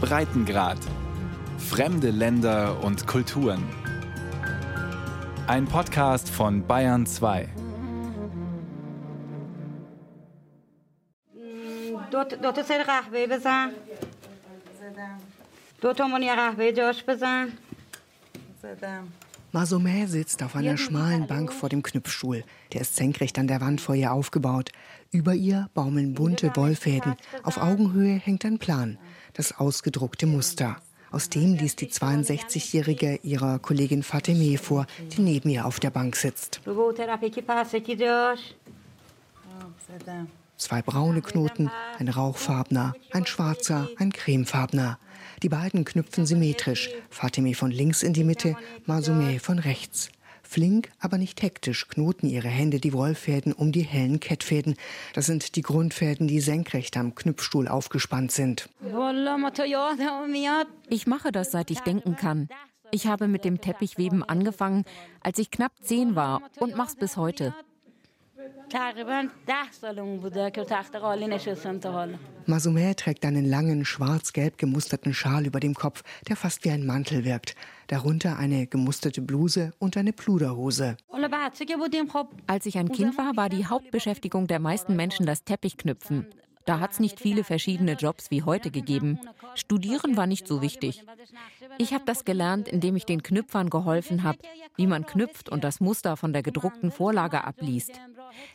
Breitengrad. Fremde Länder und Kulturen. Ein Podcast von Bayern 2. دو تا- دو تا سر قهوه بزن دو تا منی قهوه جاش بزن Masomé sitzt auf einer schmalen Bank vor dem Knüpfstuhl. Der ist senkrecht an der Wand vor ihr aufgebaut. Über ihr baumeln bunte Wollfäden. Auf Augenhöhe hängt ein Plan, das ausgedruckte Muster. Aus dem liest die 62-Jährige ihrer Kollegin Fateme vor, die neben ihr auf der Bank sitzt. Zwei braune Knoten, ein rauchfarbener, ein schwarzer, ein cremefarbener. Die beiden knüpfen symmetrisch, Fatime von links in die Mitte, Masume von rechts. Flink, aber nicht hektisch knoten ihre Hände die Wollfäden um die hellen Kettfäden. Das sind die Grundfäden, die senkrecht am Knüpfstuhl aufgespannt sind. Ich mache das, seit ich denken kann. Ich habe mit dem Teppichweben angefangen, als ich knapp zehn war und mach's bis heute. تقریبا ده سالمون بوده که تخت قالی نشستم تا حالا Masumeh trägt einen langen, schwarz-gelb gemusterten Schal über dem Kopf, der fast wie ein Mantel wirkt. Darunter eine gemusterte Bluse und eine Pluderhose. حالا بچه که بودیم خب Als ich ein Kind war, war die Hauptbeschäftigung der meisten Menschen das Teppichknüpfen. Da hat's nicht viele verschiedene Jobs wie heute gegeben. Studieren war nicht so wichtig. Ich habe das gelernt, indem ich den Knüpfern geholfen habe, wie man knüpft und das Muster von der gedruckten Vorlage abliest.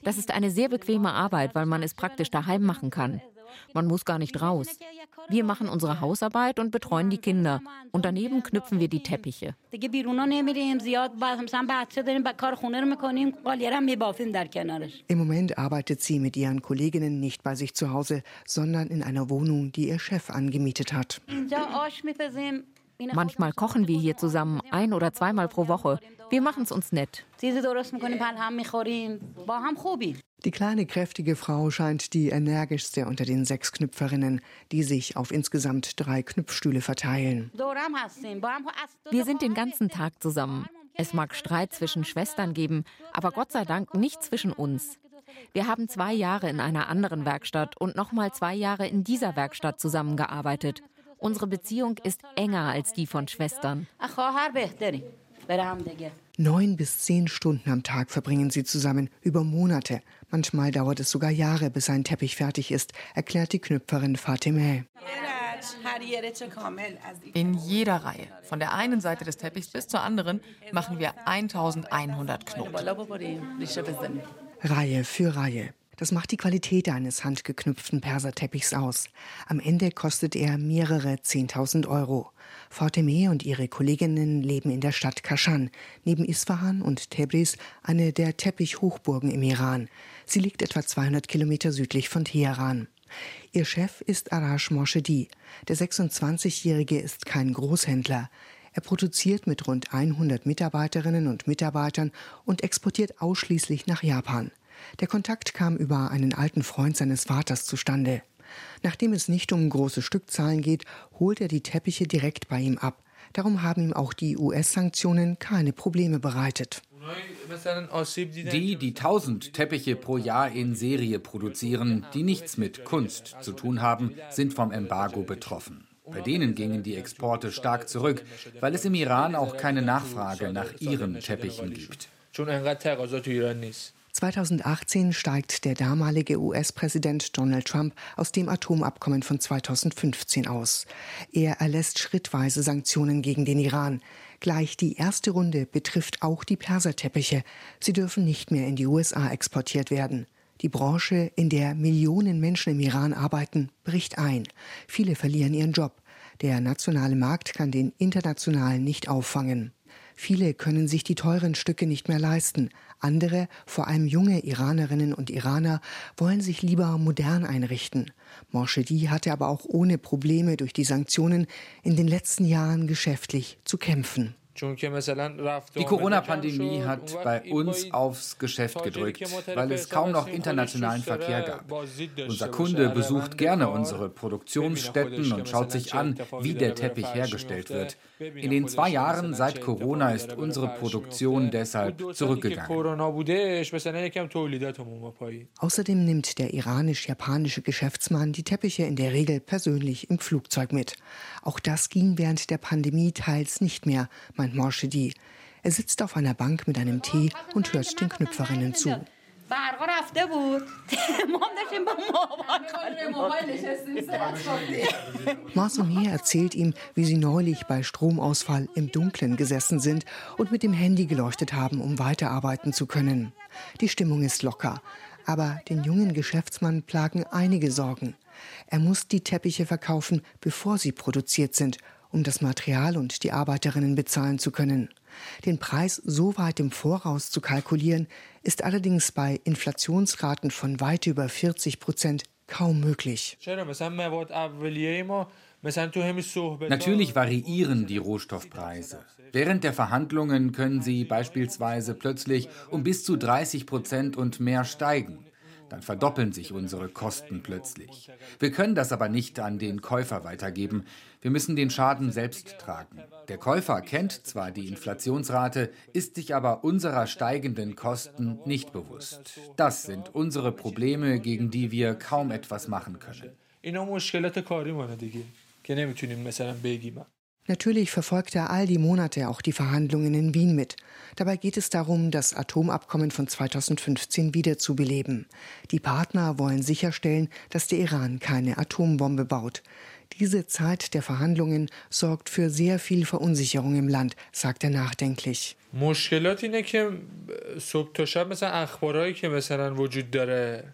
Das ist eine sehr bequeme Arbeit, weil man es praktisch daheim machen kann. Man muss gar nicht raus. Wir machen unsere Hausarbeit und betreuen die Kinder. Und daneben knüpfen wir die Teppiche. Im Moment arbeitet sie mit ihren Kolleginnen nicht bei sich zu Hause, sondern in einer Wohnung, die ihr Chef angemietet hat. Manchmal kochen wir hier zusammen ein oder zweimal pro Woche. Wir machen es uns nett. Die kleine, kräftige Frau scheint die energischste unter den sechs Knüpferinnen, die sich auf insgesamt drei Knüpfstühle verteilen. Wir sind den ganzen Tag zusammen. Es mag Streit zwischen Schwestern geben, aber Gott sei Dank nicht zwischen uns. Wir haben zwei Jahre in einer anderen Werkstatt und nochmal zwei Jahre in dieser Werkstatt zusammengearbeitet. Unsere Beziehung ist enger als die von Schwestern. Neun bis zehn Stunden am Tag verbringen sie zusammen, über Monate. Manchmal dauert es sogar Jahre, bis ein Teppich fertig ist, erklärt die Knüpferin Fatimeh. In jeder Reihe, von der einen Seite des Teppichs bis zur anderen, machen wir 1100 Knoten. Reihe für Reihe. Das macht die Qualität eines handgeknüpften Perserteppichs aus. Am Ende kostet er mehrere 10.000 Euro. Fatime und ihre Kolleginnen leben in der Stadt Kashan, neben Isfahan und Tebriz, eine der Teppichhochburgen im Iran. Sie liegt etwa 200 Kilometer südlich von Teheran. Ihr Chef ist Arash Morshedi. Der 26-Jährige ist kein Großhändler. Er produziert mit rund 100 Mitarbeiterinnen und Mitarbeitern und exportiert ausschließlich nach Japan. Der Kontakt kam über einen alten Freund seines Vaters zustande. Nachdem es nicht um große Stückzahlen geht, holt er die Teppiche direkt bei ihm ab. Darum haben ihm auch die US-Sanktionen keine Probleme bereitet. Die, die 1000 Teppiche pro Jahr in Serie produzieren, die nichts mit Kunst zu tun haben, sind vom Embargo betroffen. Bei denen gingen die Exporte stark zurück, weil es im Iran auch keine Nachfrage nach ihren Teppichen gibt. 2018 steigt der damalige US-Präsident Donald Trump aus dem Atomabkommen von 2015 aus. Er erlässt schrittweise Sanktionen gegen den Iran. Gleich die erste Runde betrifft auch die Perserteppiche. Sie dürfen nicht mehr in die USA exportiert werden. Die Branche, in der Millionen Menschen im Iran arbeiten, bricht ein. Viele verlieren ihren Job. Der nationale Markt kann den internationalen nicht auffangen. Viele können sich die teuren Stücke nicht mehr leisten. Andere, vor allem junge Iranerinnen und Iraner, wollen sich lieber modern einrichten. Morshedi hatte aber auch ohne Probleme durch die Sanktionen in den letzten Jahren geschäftlich zu kämpfen. Die Corona-Pandemie hat bei uns aufs Geschäft gedrückt, weil es kaum noch internationalen Verkehr gab. Unser Kunde besucht gerne unsere Produktionsstätten und schaut sich an, wie der Teppich hergestellt wird. In den zwei Jahren seit Corona ist unsere Produktion deshalb zurückgegangen. Außerdem nimmt der iranisch-japanische Geschäftsmann die Teppiche in der Regel persönlich im Flugzeug mit. Auch das ging während der Pandemie teils nicht mehr, meint Morshidi. Er sitzt auf einer Bank mit einem Tee und hört den Knüpferinnen zu. Marsomir erzählt ihm, wie sie neulich bei Stromausfall im Dunkeln gesessen sind und mit dem Handy geleuchtet haben, um weiterarbeiten zu können. Die Stimmung ist locker, aber den jungen Geschäftsmann plagen einige Sorgen. Er muss die Teppiche verkaufen, bevor sie produziert sind, um das Material und die Arbeiterinnen bezahlen zu können. Den Preis so weit im Voraus zu kalkulieren, ist allerdings bei Inflationsraten von weit über 40 Prozent kaum möglich. Natürlich variieren die Rohstoffpreise. Während der Verhandlungen können sie beispielsweise plötzlich um bis zu 30 Prozent und mehr steigen dann verdoppeln sich unsere Kosten plötzlich. Wir können das aber nicht an den Käufer weitergeben. Wir müssen den Schaden selbst tragen. Der Käufer kennt zwar die Inflationsrate, ist sich aber unserer steigenden Kosten nicht bewusst. Das sind unsere Probleme, gegen die wir kaum etwas machen können. Natürlich verfolgt er all die Monate auch die Verhandlungen in Wien mit. Dabei geht es darum, das Atomabkommen von 2015 wiederzubeleben. Die Partner wollen sicherstellen, dass der Iran keine Atombombe baut. Diese Zeit der Verhandlungen sorgt für sehr viel Verunsicherung im Land, sagt er nachdenklich.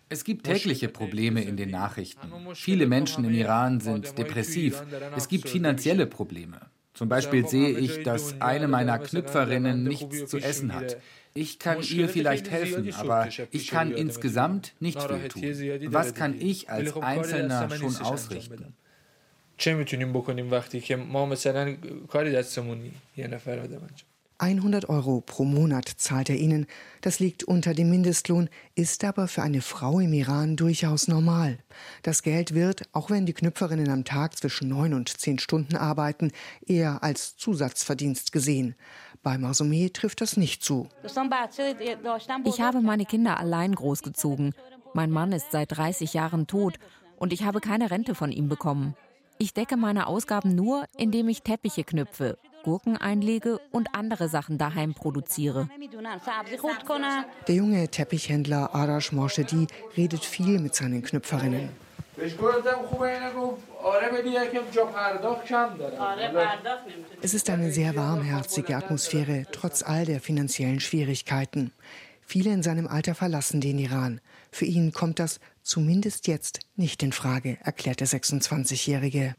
Es gibt tägliche Probleme in den Nachrichten. Viele Menschen im Iran sind depressiv. Es gibt finanzielle Probleme. Zum Beispiel sehe ich, dass eine meiner Knüpferinnen nichts zu essen hat. Ich kann ihr vielleicht helfen, aber ich kann insgesamt nicht viel tun. Was kann ich als Einzelner schon ausrichten? چه میتونیم بکنیم وقتی که ما مثلا کاری دستمون یه نفر آدم 100 Euro pro Monat zahlt er ihnen. Das liegt unter dem Mindestlohn, ist aber für eine Frau im Iran durchaus normal. Das Geld wird, auch wenn die Knüpferinnen am Tag zwischen neun und zehn Stunden arbeiten, eher als Zusatzverdienst gesehen. Bei Masumeh trifft das nicht zu. Ich habe meine Kinder allein großgezogen. Mein Mann ist seit 30 Jahren tot und ich habe keine Rente von ihm bekommen. Ich decke meine Ausgaben nur, indem ich Teppiche knüpfe, Gurken einlege und andere Sachen daheim produziere. Der junge Teppichhändler Arash Morshedi redet viel mit seinen Knüpferinnen. Es ist eine sehr warmherzige Atmosphäre, trotz all der finanziellen Schwierigkeiten. Viele in seinem Alter verlassen den Iran. Für ihn kommt das zumindest jetzt nicht in Frage, erklärt der 26-Jährige.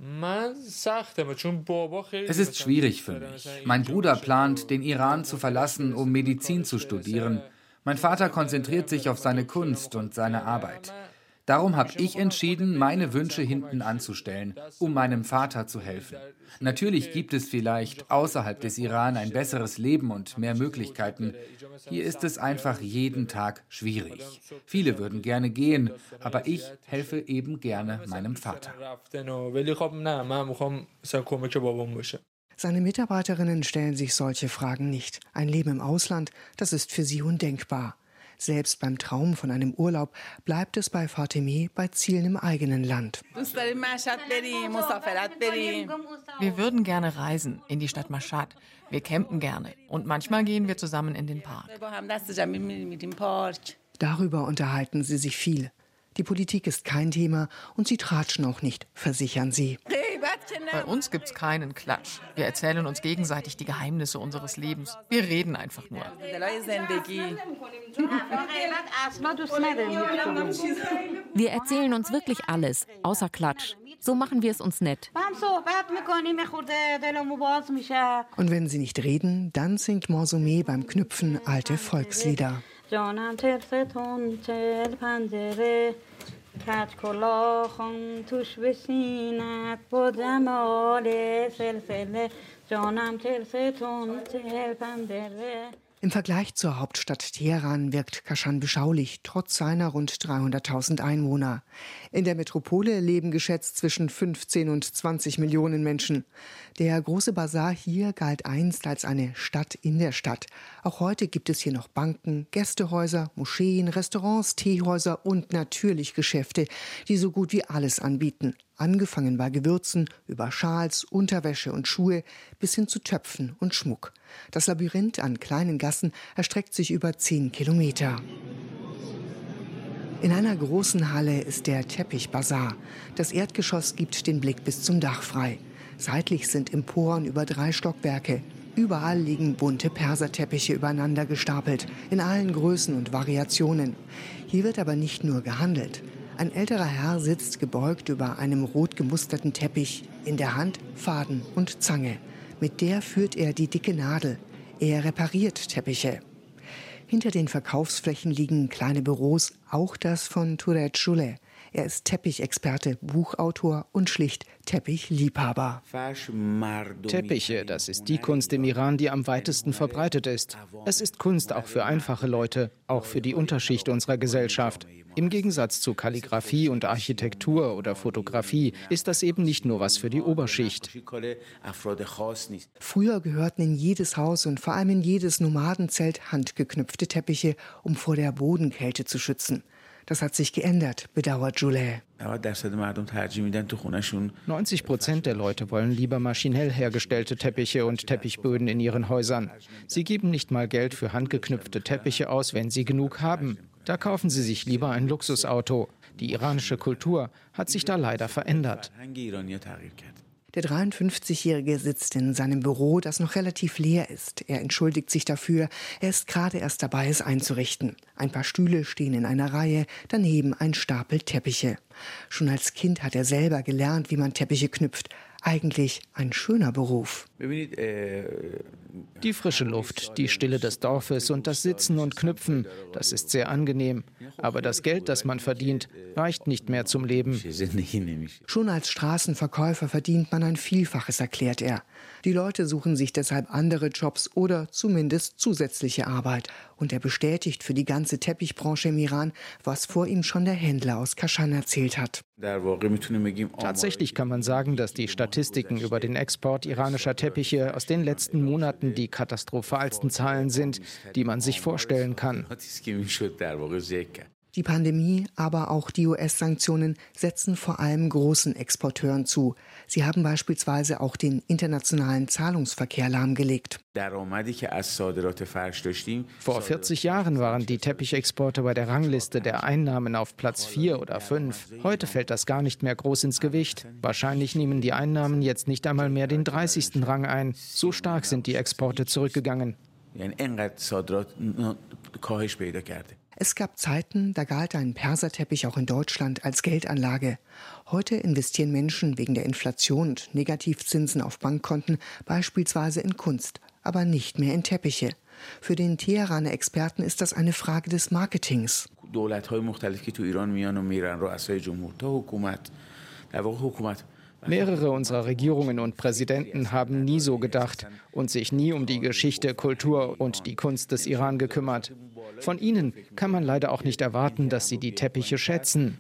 Es ist schwierig für mich. Mein Bruder plant, den Iran zu verlassen, um Medizin zu studieren. Mein Vater konzentriert sich auf seine Kunst und seine Arbeit. Darum habe ich entschieden, meine Wünsche hinten anzustellen, um meinem Vater zu helfen. Natürlich gibt es vielleicht außerhalb des Iran ein besseres Leben und mehr Möglichkeiten. Hier ist es einfach jeden Tag schwierig. Viele würden gerne gehen, aber ich helfe eben gerne meinem Vater. Seine Mitarbeiterinnen stellen sich solche Fragen nicht. Ein Leben im Ausland, das ist für sie undenkbar. Selbst beim Traum von einem Urlaub bleibt es bei Fatime bei Zielen im eigenen Land. Wir würden gerne reisen in die Stadt Mashhad. Wir campen gerne und manchmal gehen wir zusammen in den Park. Darüber unterhalten sie sich viel. Die Politik ist kein Thema und sie tratschen auch nicht, versichern sie. Bei uns gibt es keinen Klatsch. Wir erzählen uns gegenseitig die Geheimnisse unseres Lebens. Wir reden einfach nur. Wir erzählen uns wirklich alles, außer Klatsch. So machen wir es uns nett. Und wenn sie nicht reden, dann singt Morsumé beim Knüpfen alte Volkslieder. کج کلاخم توش بسینت با جمال سلسله. جانم تلستون تلپم دره Im Vergleich zur Hauptstadt Teheran wirkt Kaschan beschaulich, trotz seiner rund 300.000 Einwohner. In der Metropole leben geschätzt zwischen 15 und 20 Millionen Menschen. Der große Bazar hier galt einst als eine Stadt in der Stadt. Auch heute gibt es hier noch Banken, Gästehäuser, Moscheen, Restaurants, Teehäuser und natürlich Geschäfte, die so gut wie alles anbieten angefangen bei Gewürzen, über Schals, Unterwäsche und Schuhe bis hin zu Töpfen und Schmuck. Das Labyrinth an kleinen Gassen erstreckt sich über zehn Kilometer. In einer großen Halle ist der Teppichbazar. Das Erdgeschoss gibt den Blick bis zum Dach frei. Seitlich sind Emporen über drei Stockwerke. Überall liegen bunte Perserteppiche übereinander gestapelt, in allen Größen und Variationen. Hier wird aber nicht nur gehandelt. Ein älterer Herr sitzt gebeugt über einem rot gemusterten Teppich, in der Hand Faden und Zange. Mit der führt er die dicke Nadel. Er repariert Teppiche. Hinter den Verkaufsflächen liegen kleine Büros, auch das von Turet Schule. Er ist Teppichexperte, Buchautor und schlicht Teppichliebhaber. Teppiche, das ist die Kunst im Iran, die am weitesten verbreitet ist. Es ist Kunst auch für einfache Leute, auch für die Unterschicht unserer Gesellschaft. Im Gegensatz zu Kalligraphie und Architektur oder Fotografie ist das eben nicht nur was für die Oberschicht. Früher gehörten in jedes Haus und vor allem in jedes Nomadenzelt handgeknüpfte Teppiche, um vor der Bodenkälte zu schützen. Das hat sich geändert, bedauert Joulet. 90 Prozent der Leute wollen lieber maschinell hergestellte Teppiche und Teppichböden in ihren Häusern. Sie geben nicht mal Geld für handgeknüpfte Teppiche aus, wenn sie genug haben. Da kaufen sie sich lieber ein Luxusauto. Die iranische Kultur hat sich da leider verändert. Der 53-Jährige sitzt in seinem Büro, das noch relativ leer ist. Er entschuldigt sich dafür. Er ist gerade erst dabei, es einzurichten. Ein paar Stühle stehen in einer Reihe, daneben ein Stapel Teppiche. Schon als Kind hat er selber gelernt, wie man Teppiche knüpft. Eigentlich ein schöner Beruf. Die frische Luft, die Stille des Dorfes und das Sitzen und Knüpfen, das ist sehr angenehm. Aber das Geld, das man verdient, reicht nicht mehr zum Leben. Schon als Straßenverkäufer verdient man ein Vielfaches, erklärt er. Die Leute suchen sich deshalb andere Jobs oder zumindest zusätzliche Arbeit. Und er bestätigt für die ganze Teppichbranche im Iran, was vor ihm schon der Händler aus Kashan erzählt hat. Tatsächlich kann man sagen, dass die Statistiken über den Export iranischer Teppiche aus den letzten Monaten die katastrophalsten Zahlen sind, die man sich vorstellen kann. Die Pandemie, aber auch die US-Sanktionen setzen vor allem großen Exporteuren zu. Sie haben beispielsweise auch den internationalen Zahlungsverkehr lahmgelegt. Vor 40 Jahren waren die Teppichexporte bei der Rangliste der Einnahmen auf Platz 4 oder 5. Heute fällt das gar nicht mehr groß ins Gewicht. Wahrscheinlich nehmen die Einnahmen jetzt nicht einmal mehr den 30. Rang ein. So stark sind die Exporte zurückgegangen. Es gab Zeiten, da galt ein Perserteppich auch in Deutschland als Geldanlage. Heute investieren Menschen wegen der Inflation und Negativzinsen auf Bankkonten beispielsweise in Kunst, aber nicht mehr in Teppiche. Für den Teheraner Experten ist das eine Frage des Marketings. Mehrere unserer Regierungen und Präsidenten haben nie so gedacht und sich nie um die Geschichte, Kultur und die Kunst des Iran gekümmert. Von ihnen kann man leider auch nicht erwarten, dass sie die Teppiche schätzen.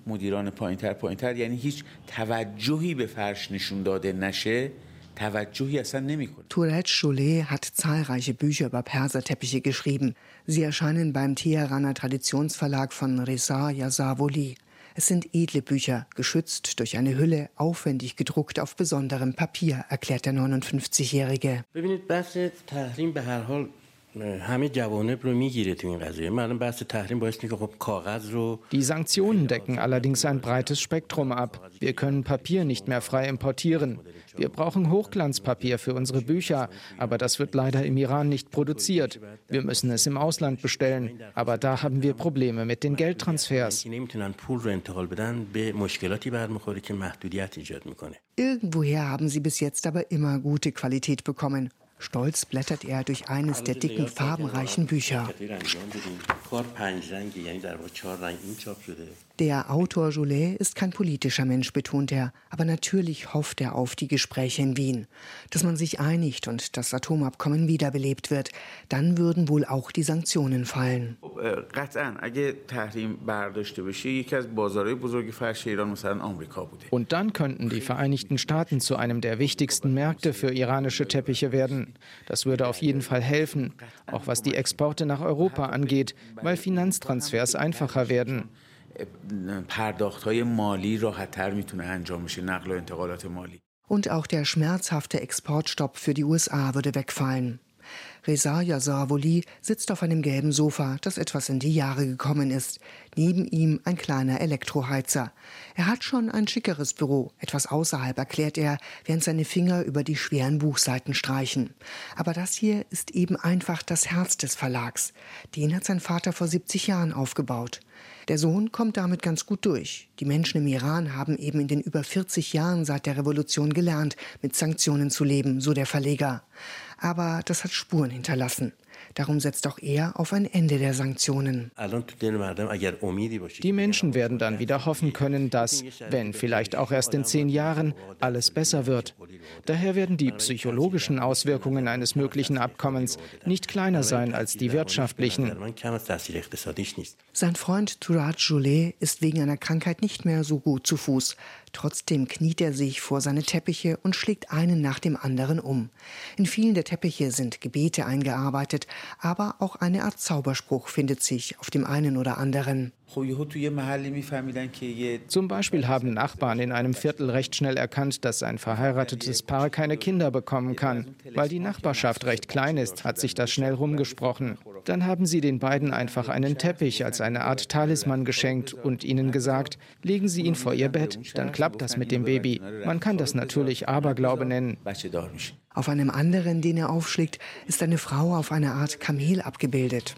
Touret Cholet hat zahlreiche Bücher über Perserteppiche geschrieben. Sie erscheinen beim Teheraner Traditionsverlag von Reza Yazavoli. Es sind edle Bücher, geschützt durch eine Hülle, aufwendig gedruckt auf besonderem Papier, erklärt der 59-Jährige. Die Sanktionen decken allerdings ein breites Spektrum ab. Wir können Papier nicht mehr frei importieren. Wir brauchen Hochglanzpapier für unsere Bücher, aber das wird leider im Iran nicht produziert. Wir müssen es im Ausland bestellen, aber da haben wir Probleme mit den Geldtransfers. Irgendwoher haben sie bis jetzt aber immer gute Qualität bekommen. Stolz blättert er durch eines der dicken, farbenreichen Bücher. Der Autor Joulet ist kein politischer Mensch, betont er, aber natürlich hofft er auf die Gespräche in Wien, dass man sich einigt und das Atomabkommen wiederbelebt wird. Dann würden wohl auch die Sanktionen fallen. Und dann könnten die Vereinigten Staaten zu einem der wichtigsten Märkte für iranische Teppiche werden. Das würde auf jeden Fall helfen, auch was die Exporte nach Europa angeht, weil Finanztransfers einfacher werden. Und auch der schmerzhafte Exportstopp für die USA würde wegfallen. Reza Yazavoli sitzt auf einem gelben Sofa, das etwas in die Jahre gekommen ist. Neben ihm ein kleiner Elektroheizer. Er hat schon ein schickeres Büro, etwas außerhalb, erklärt er, während seine Finger über die schweren Buchseiten streichen. Aber das hier ist eben einfach das Herz des Verlags. Den hat sein Vater vor 70 Jahren aufgebaut. Der Sohn kommt damit ganz gut durch. Die Menschen im Iran haben eben in den über 40 Jahren seit der Revolution gelernt, mit Sanktionen zu leben, so der Verleger. Aber das hat Spuren hinterlassen. Darum setzt auch er auf ein Ende der Sanktionen. Die Menschen werden dann wieder hoffen können, dass, wenn vielleicht auch erst in zehn Jahren, alles besser wird. Daher werden die psychologischen Auswirkungen eines möglichen Abkommens nicht kleiner sein als die wirtschaftlichen. Sein Freund Turaj Joulet ist wegen einer Krankheit nicht mehr so gut zu Fuß. Trotzdem kniet er sich vor seine Teppiche und schlägt einen nach dem anderen um. In vielen der Teppiche sind Gebete eingearbeitet, aber auch eine Art Zauberspruch findet sich auf dem einen oder anderen. Zum Beispiel haben Nachbarn in einem Viertel recht schnell erkannt, dass ein verheiratetes Paar keine Kinder bekommen kann. Weil die Nachbarschaft recht klein ist, hat sich das schnell rumgesprochen. Dann haben sie den beiden einfach einen Teppich als eine Art Talisman geschenkt und ihnen gesagt, legen Sie ihn vor Ihr Bett, dann klappt das mit dem Baby. Man kann das natürlich Aberglaube nennen. Auf einem anderen, den er aufschlägt, ist eine Frau auf einer Art Kamel abgebildet.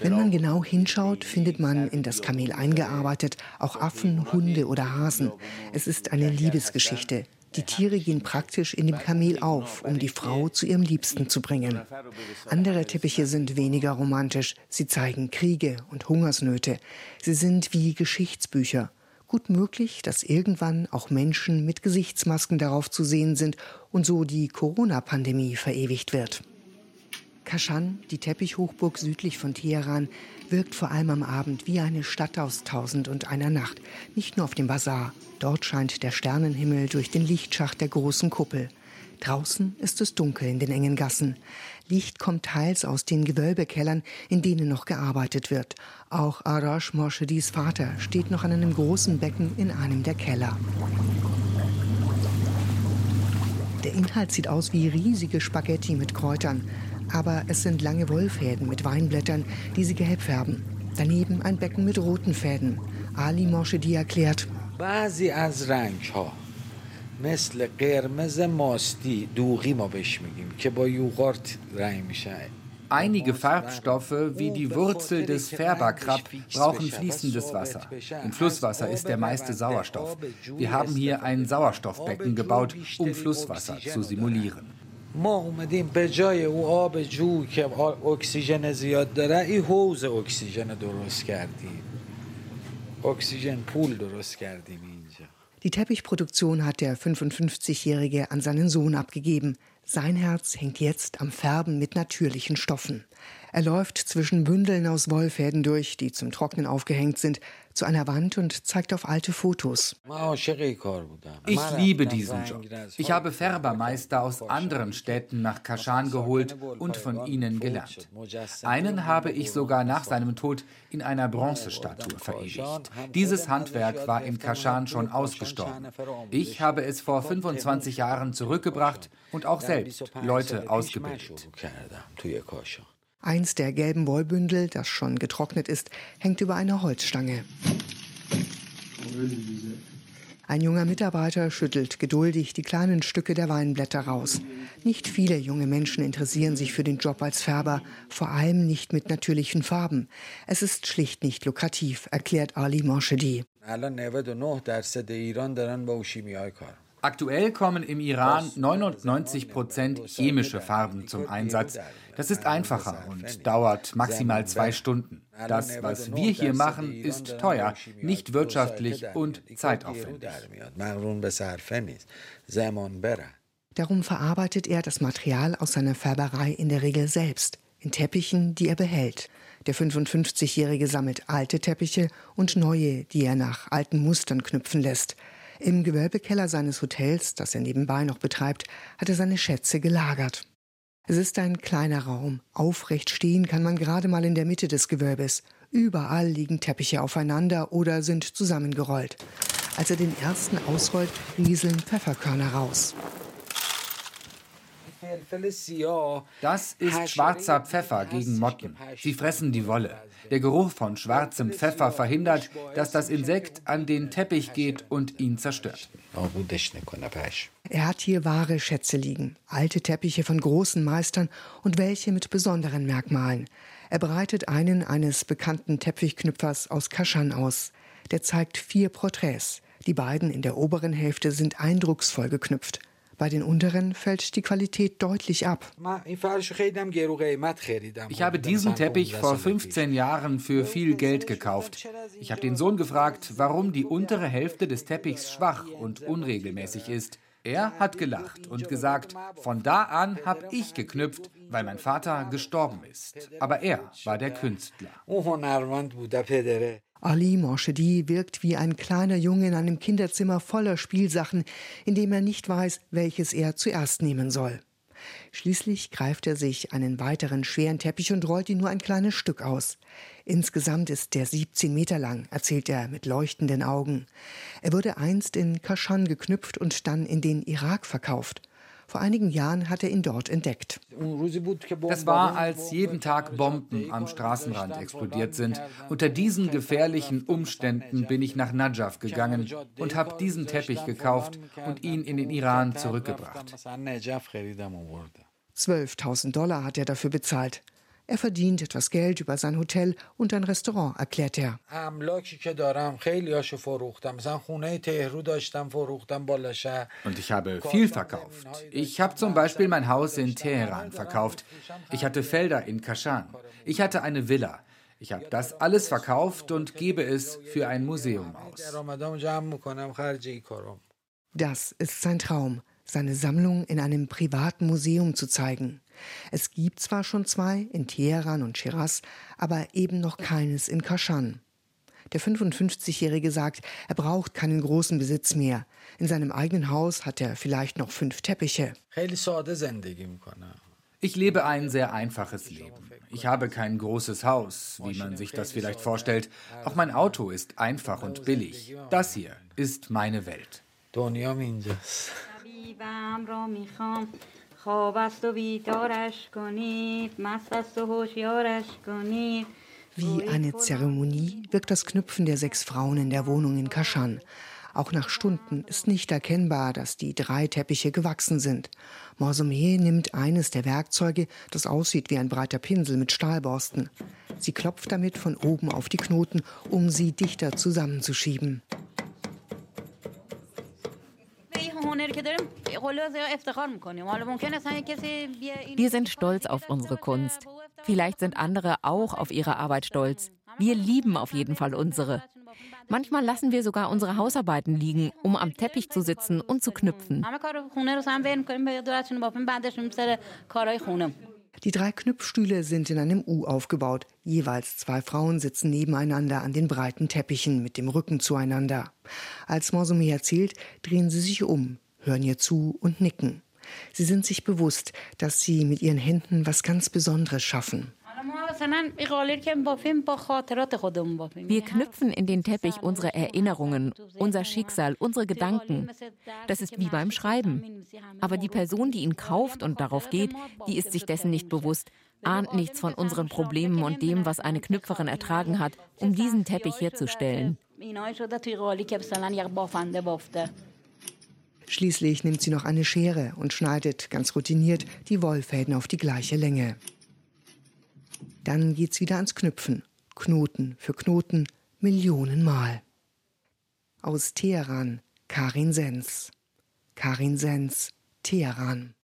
Wenn man genau hinschaut, findet man in das Kamel eingearbeitet auch Affen, Hunde oder Hasen. Es ist eine Liebesgeschichte. Die Tiere gehen praktisch in dem Kamel auf, um die Frau zu ihrem Liebsten zu bringen. Andere Teppiche sind weniger romantisch. Sie zeigen Kriege und Hungersnöte. Sie sind wie Geschichtsbücher. Gut möglich, dass irgendwann auch Menschen mit Gesichtsmasken darauf zu sehen sind und so die Corona-Pandemie verewigt wird. Kashan, die Teppichhochburg südlich von Teheran, wirkt vor allem am Abend wie eine Stadt aus Tausend und einer Nacht. Nicht nur auf dem Bazar. Dort scheint der Sternenhimmel durch den Lichtschacht der großen Kuppel. Draußen ist es dunkel in den engen Gassen. Licht kommt teils aus den Gewölbekellern, in denen noch gearbeitet wird. Auch Arash Morshedis Vater steht noch an einem großen Becken in einem der Keller. Der Inhalt sieht aus wie riesige Spaghetti mit Kräutern aber es sind lange Wollfäden mit Weinblättern, die sie gelb färben. Daneben ein Becken mit roten Fäden. Ali Morshidi erklärt, مثل قرمز ماستی دوغی ما بهش میگیم که با یوغارت رنگ میشه Einige Farbstoffe wie die Wurzel des Färberkrabb brauchen fließendes Wasser. Im Flusswasser ist der meiste Sauerstoff. Wir haben hier ein Sauerstoffbecken gebaut, um Flusswasser zu simulieren. ما اومدیم به جای او آب جو که اکسیژن زیاد داره این حوز اکسیژن درست کردیم اکسیژن پول درست کردیم اینجا Die Teppichproduktion hat der 55-Jährige an seinen Sohn abgegeben. Sein Herz hängt jetzt am Färben mit natürlichen Stoffen. Er läuft zwischen Bündeln aus Wollfäden durch, die zum Trocknen aufgehängt sind, zu einer Wand und zeigt auf alte Fotos. Ich liebe diesen Job. Ich habe Färbermeister aus anderen Städten nach Kashan geholt und von ihnen gelernt. Einen habe ich sogar nach seinem Tod in einer Bronzestatue verewigt. Dieses Handwerk war in Kashan schon ausgestorben. Ich habe es vor 25 Jahren zurückgebracht und auch selbst Leute ausgebildet. Eins der gelben Wollbündel, das schon getrocknet ist, hängt über einer Holzstange. Ein junger Mitarbeiter schüttelt geduldig die kleinen Stücke der Weinblätter raus. Nicht viele junge Menschen interessieren sich für den Job als Färber, vor allem nicht mit natürlichen Farben. Es ist schlicht nicht lukrativ, erklärt Ali Morshedi. Aktuell kommen im Iran 99 Prozent chemische Farben zum Einsatz. Das ist einfacher und dauert maximal zwei Stunden. Das, was wir hier machen, ist teuer, nicht wirtschaftlich und zeitaufwendig. Darum verarbeitet er das Material aus seiner Färberei in der Regel selbst, in Teppichen, die er behält. Der 55-Jährige sammelt alte Teppiche und neue, die er nach alten Mustern knüpfen lässt. Im Gewölbekeller seines Hotels, das er nebenbei noch betreibt, hat er seine Schätze gelagert. Es ist ein kleiner Raum. Aufrecht stehen kann man gerade mal in der Mitte des Gewölbes. Überall liegen Teppiche aufeinander oder sind zusammengerollt. Als er den ersten ausrollt, rieseln Pfefferkörner raus. Das ist schwarzer Pfeffer gegen Motten. Sie fressen die Wolle. Der Geruch von schwarzem Pfeffer verhindert, dass das Insekt an den Teppich geht und ihn zerstört. Er hat hier wahre Schätze liegen, alte Teppiche von großen Meistern und welche mit besonderen Merkmalen. Er bereitet einen eines bekannten Teppichknüpfers aus Kaschan aus. Der zeigt vier Porträts. Die beiden in der oberen Hälfte sind eindrucksvoll geknüpft. Bei den unteren fällt die Qualität deutlich ab. Ich habe diesen Teppich vor 15 Jahren für viel Geld gekauft. Ich habe den Sohn gefragt, warum die untere Hälfte des Teppichs schwach und unregelmäßig ist. Er hat gelacht und gesagt, von da an habe ich geknüpft, weil mein Vater gestorben ist. Aber er war der Künstler. Ali Morshedi wirkt wie ein kleiner Junge in einem Kinderzimmer voller Spielsachen, in dem er nicht weiß, welches er zuerst nehmen soll. Schließlich greift er sich einen weiteren schweren Teppich und rollt ihn nur ein kleines Stück aus. Insgesamt ist der 17 Meter lang, erzählt er mit leuchtenden Augen. Er wurde einst in Kashan geknüpft und dann in den Irak verkauft. Vor einigen Jahren hat er ihn dort entdeckt. Das war, als jeden Tag Bomben am Straßenrand explodiert sind. Unter diesen gefährlichen Umständen bin ich nach Najaf gegangen und habe diesen Teppich gekauft und ihn in den Iran zurückgebracht. 12.000 Dollar hat er dafür bezahlt. Er verdient etwas Geld über sein Hotel und ein Restaurant, erklärt er. Und ich habe viel verkauft. Ich habe zum Beispiel mein Haus in Teheran verkauft. Ich hatte Felder in Kashan. Ich hatte eine Villa. Ich habe das alles verkauft und gebe es für ein Museum aus. Das ist sein Traum, seine Sammlung in einem privaten Museum zu zeigen. Es gibt zwar schon zwei in Teheran und Shiraz, aber eben noch keines in Kashan. Der 55-Jährige sagt, er braucht keinen großen Besitz mehr. In seinem eigenen Haus hat er vielleicht noch fünf Teppiche. Ich lebe ein sehr einfaches Leben. Ich habe kein großes Haus, wie man sich das vielleicht vorstellt. Auch mein Auto ist einfach und billig. Das hier ist meine Welt. خواب است و بیدارش کنید مست است و هوشیارش کنید Wie eine Zeremonie wirkt das Knüpfen der sechs Frauen in der Wohnung in Kashan. Auch nach Stunden ist nicht erkennbar, dass die drei Teppiche gewachsen sind. Morsomeh nimmt eines der Werkzeuge, das aussieht wie ein breiter Pinsel mit Stahlborsten. Sie klopft damit von oben auf die Knoten, um sie dichter zusammenzuschieben. Wir sind stolz auf unsere Kunst. Vielleicht sind andere auch auf ihre Arbeit stolz. Wir lieben auf jeden Fall unsere. Manchmal lassen wir sogar unsere Hausarbeiten liegen, um am Teppich zu sitzen und zu knüpfen. Die drei Knüpfstühle sind in einem U aufgebaut. Jeweils zwei Frauen sitzen nebeneinander an den breiten Teppichen mit dem Rücken zueinander. Als Monsumi erzählt, drehen sie sich um, hören ihr zu und nicken. Sie sind sich bewusst, dass sie mit ihren Händen was ganz Besonderes schaffen. Wir knüpfen in den Teppich unsere Erinnerungen, unser Schicksal, unsere Gedanken. Das ist wie beim Schreiben. Aber die Person, die ihn kauft und darauf geht, die ist sich dessen nicht bewusst, ahnt nichts von unseren Problemen und dem, was eine Knüpferin ertragen hat, um diesen Teppich herzustellen. Schließlich nimmt sie noch eine Schere und schneidet ganz routiniert die Wollfäden auf die gleiche Länge. Dann geht's wieder ans Knüpfen. Knoten für Knoten, Millionenmal. Aus Teheran, Karin Sens. Karin Sens, Teheran.